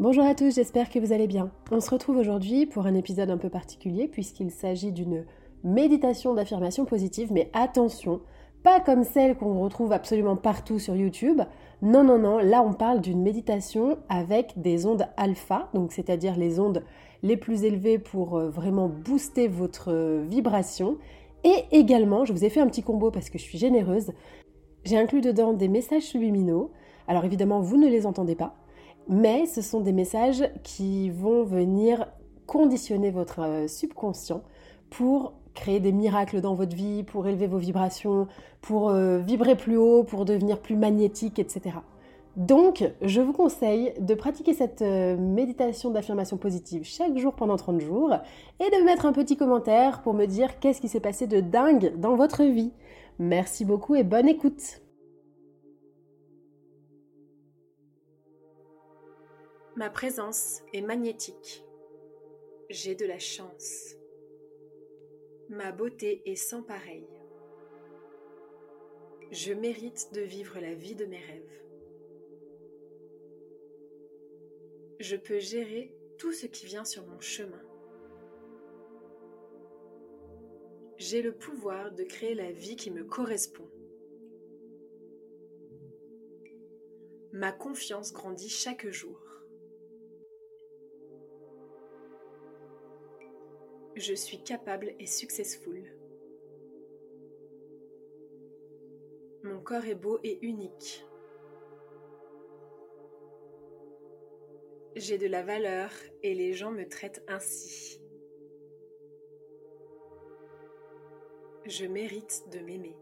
Bonjour à tous, j'espère que vous allez bien. On se retrouve aujourd'hui pour un épisode un peu particulier puisqu'il s'agit d'une méditation d'affirmation positive, mais attention, pas comme celle qu'on retrouve absolument partout sur YouTube. Non, non, non, là on parle d'une méditation avec des ondes alpha, donc c'est-à-dire les ondes les plus élevées pour euh, vraiment booster votre euh, vibration. Et également, je vous ai fait un petit combo parce que je suis généreuse. J'ai inclus dedans des messages subliminaux. Alors évidemment, vous ne les entendez pas, mais ce sont des messages qui vont venir conditionner votre euh, subconscient pour créer des miracles dans votre vie, pour élever vos vibrations, pour vibrer plus haut, pour devenir plus magnétique, etc. Donc, je vous conseille de pratiquer cette euh, méditation d'affirmation positive chaque jour pendant 30 jours et de mettre un petit commentaire pour me dire qu'est-ce qui s'est passé de dingue dans votre vie. Merci beaucoup et bonne écoute. Ma présence est magnétique. J'ai de la chance. Ma beauté est sans pareil. Je mérite de vivre la vie de mes rêves. je peux gérer tout ce qui vient sur mon chemin. J'ai le pouvoir de créer la vie qui me correspond. Ma confiance grandit chaque jour. Je suis capable et successful. Mon corps est beau et unique. J'ai de la valeur et les gens me traitent ainsi. Je mérite de m'aimer.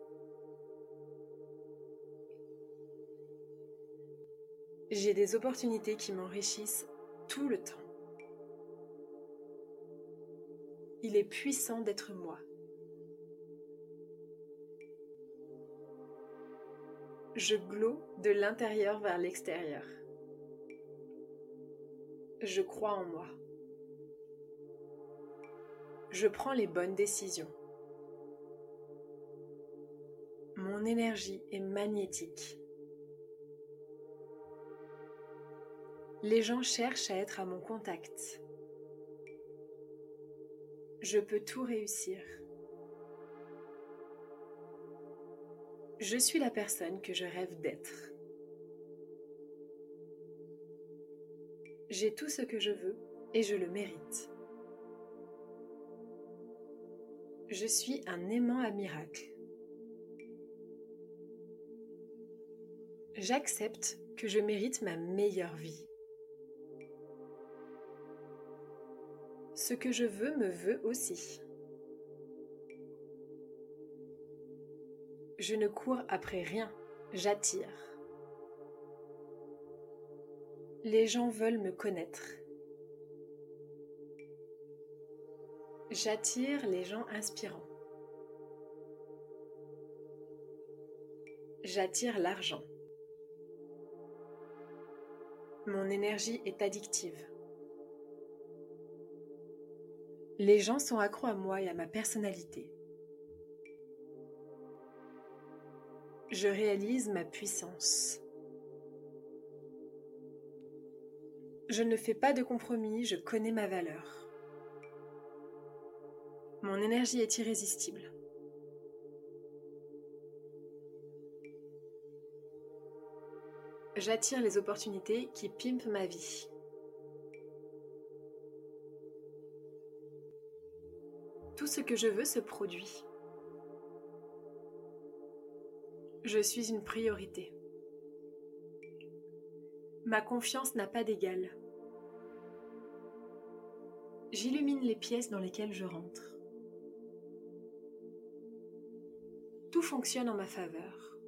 J'ai des opportunités qui m'enrichissent tout le temps. Il est puissant d'être moi. Je glow de l'intérieur vers l'extérieur. Je crois en moi. Je prends les bonnes décisions. Mon énergie est magnétique. Les gens cherchent à être à mon contact. Je peux tout réussir. Je suis la personne que je rêve d'être. J'ai tout ce que je veux et je le mérite. Je suis un aimant à miracle. J'accepte que je mérite ma meilleure vie. Ce que je veux me veut aussi. Je ne cours après rien, j'attire. Les gens veulent me connaître. J'attire les gens inspirants. J'attire l'argent. Mon énergie est addictive. Les gens sont accros à moi et à ma personnalité. Je réalise ma puissance. Je ne fais pas de compromis, je connais ma valeur. Mon énergie est irrésistible. J'attire les opportunités qui pimpent ma vie. Ce que je veux se produit. Je suis une priorité. Ma confiance n'a pas d'égal. J'illumine les pièces dans lesquelles je rentre. Tout fonctionne en ma faveur.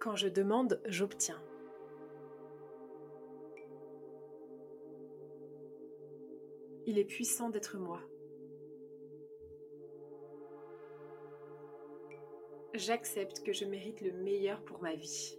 Quand je demande, j'obtiens. Il est puissant d'être moi. J'accepte que je mérite le meilleur pour ma vie.